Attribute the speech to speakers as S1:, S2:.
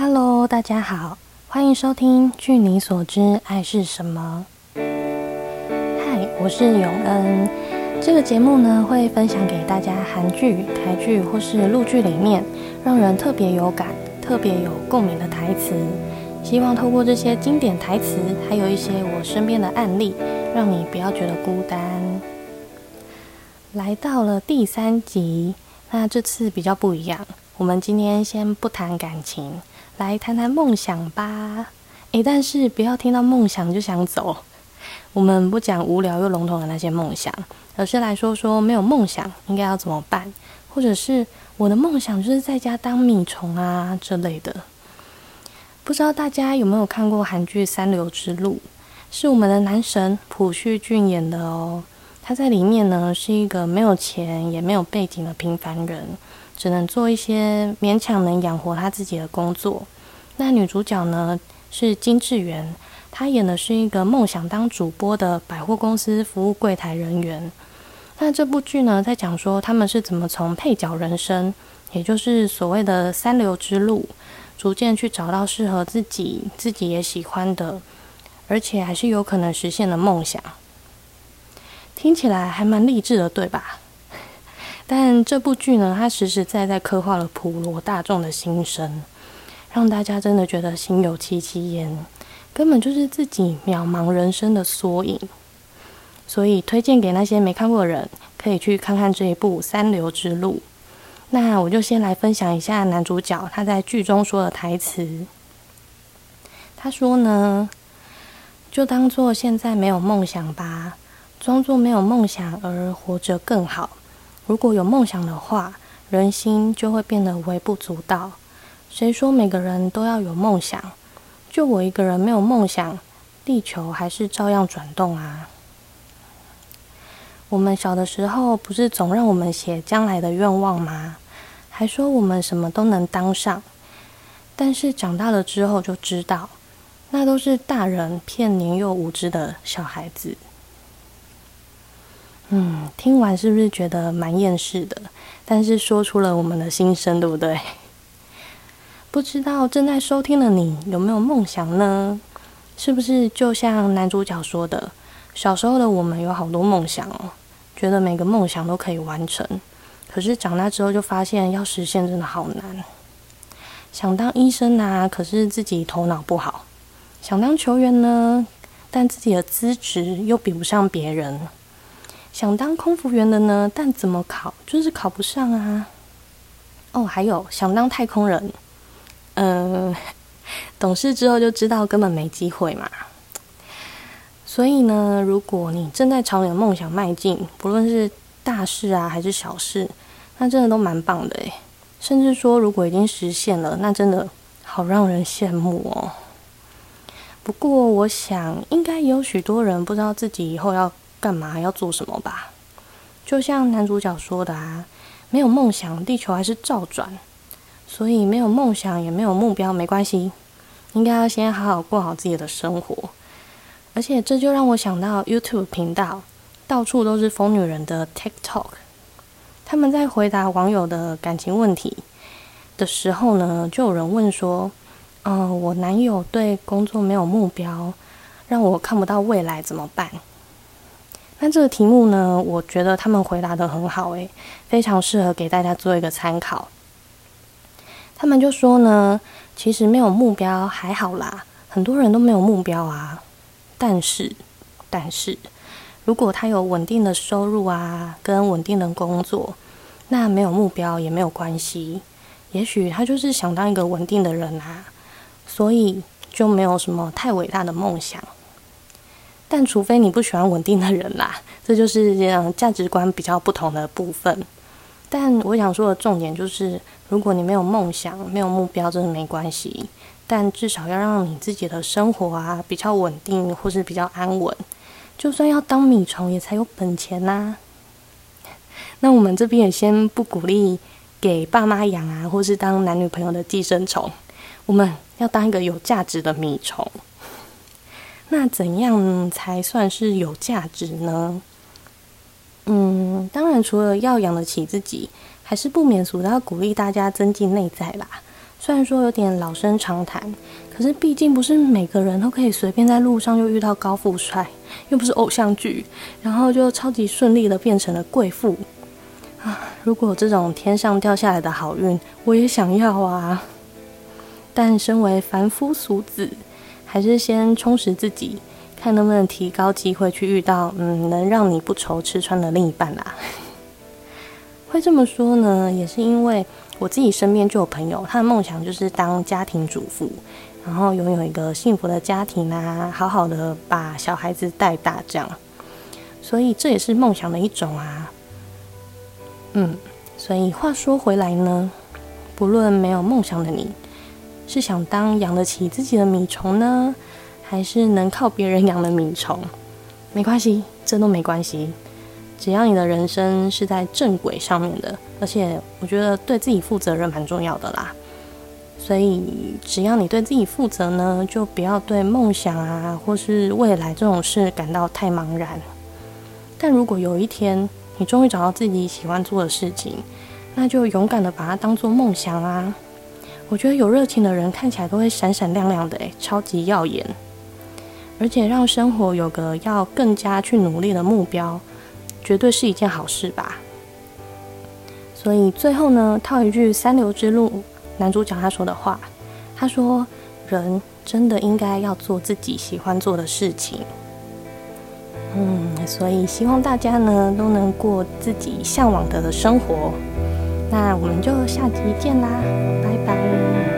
S1: Hello，大家好，欢迎收听《据你所知，爱是什么》。嗨，我是永恩。这个节目呢，会分享给大家韩剧、台剧或是陆剧里面让人特别有感、特别有共鸣的台词。希望透过这些经典台词，还有一些我身边的案例，让你不要觉得孤单。来到了第三集，那这次比较不一样。我们今天先不谈感情。来谈谈梦想吧，诶，但是不要听到梦想就想走。我们不讲无聊又笼统的那些梦想，而是来说说没有梦想应该要怎么办，或者是我的梦想就是在家当米虫啊之类的。不知道大家有没有看过韩剧《三流之路》，是我们的男神朴叙俊演的哦。他在里面呢是一个没有钱也没有背景的平凡人。只能做一些勉强能养活他自己的工作。那女主角呢是金智媛，她演的是一个梦想当主播的百货公司服务柜台人员。那这部剧呢在讲说他们是怎么从配角人生，也就是所谓的三流之路，逐渐去找到适合自己、自己也喜欢的，而且还是有可能实现的梦想。听起来还蛮励志的，对吧？但这部剧呢，它实实在在刻画了普罗大众的心声，让大家真的觉得心有戚戚焉，根本就是自己渺茫人生的缩影。所以推荐给那些没看过的人，可以去看看这一部《三流之路》。那我就先来分享一下男主角他在剧中说的台词。他说呢，就当做现在没有梦想吧，装作没有梦想而活着更好。如果有梦想的话，人心就会变得微不足道。谁说每个人都要有梦想？就我一个人没有梦想，地球还是照样转动啊！我们小的时候不是总让我们写将来的愿望吗？还说我们什么都能当上。但是长大了之后就知道，那都是大人骗年幼无知的小孩子。嗯，听完是不是觉得蛮厌世的？但是说出了我们的心声，对不对？不知道正在收听的你有没有梦想呢？是不是就像男主角说的，小时候的我们有好多梦想哦，觉得每个梦想都可以完成，可是长大之后就发现要实现真的好难。想当医生啊，可是自己头脑不好；想当球员呢，但自己的资质又比不上别人。想当空服员的呢，但怎么考就是考不上啊。哦，还有想当太空人，嗯，懂事之后就知道根本没机会嘛。所以呢，如果你正在朝你的梦想迈进，不论是大事啊还是小事，那真的都蛮棒的诶。甚至说，如果已经实现了，那真的好让人羡慕哦。不过，我想应该有许多人不知道自己以后要。干嘛要做什么吧？就像男主角说的啊，没有梦想，地球还是照转。所以没有梦想也没有目标没关系，应该要先好好过好自己的生活。而且这就让我想到 YouTube 频道，到处都是疯女人的 TikTok。他们在回答网友的感情问题的时候呢，就有人问说：“嗯，我男友对工作没有目标，让我看不到未来怎么办？”那这个题目呢，我觉得他们回答的很好，诶，非常适合给大家做一个参考。他们就说呢，其实没有目标还好啦，很多人都没有目标啊。但是，但是，如果他有稳定的收入啊，跟稳定的工作，那没有目标也没有关系。也许他就是想当一个稳定的人啊，所以就没有什么太伟大的梦想。但除非你不喜欢稳定的人啦，这就是这样价值观比较不同的部分。但我想说的重点就是，如果你没有梦想、没有目标，真的没关系。但至少要让你自己的生活啊比较稳定，或是比较安稳。就算要当米虫，也才有本钱呐。那我们这边也先不鼓励给爸妈养啊，或是当男女朋友的寄生虫。我们要当一个有价值的米虫。那怎样才算是有价值呢？嗯，当然除了要养得起自己，还是不免俗的要鼓励大家增进内在啦。虽然说有点老生常谈，可是毕竟不是每个人都可以随便在路上就遇到高富帅，又不是偶像剧，然后就超级顺利的变成了贵妇啊！如果这种天上掉下来的好运，我也想要啊！但身为凡夫俗子，还是先充实自己，看能不能提高机会去遇到嗯能让你不愁吃穿的另一半啦。会这么说呢，也是因为。我自己身边就有朋友，他的梦想就是当家庭主妇，然后拥有一个幸福的家庭啊，好好的把小孩子带大这样。所以这也是梦想的一种啊。嗯，所以话说回来呢，不论没有梦想的你，是想当养得起自己的米虫呢，还是能靠别人养的米虫，没关系，这都没关系。只要你的人生是在正轨上面的，而且我觉得对自己负责任蛮重要的啦。所以只要你对自己负责呢，就不要对梦想啊或是未来这种事感到太茫然。但如果有一天你终于找到自己喜欢做的事情，那就勇敢的把它当做梦想啊！我觉得有热情的人看起来都会闪闪亮亮的，诶，超级耀眼，而且让生活有个要更加去努力的目标。绝对是一件好事吧。所以最后呢，套一句《三流之路》男主角他说的话，他说：“人真的应该要做自己喜欢做的事情。”嗯，所以希望大家呢都能过自己向往的生活。那我们就下集见啦，拜拜。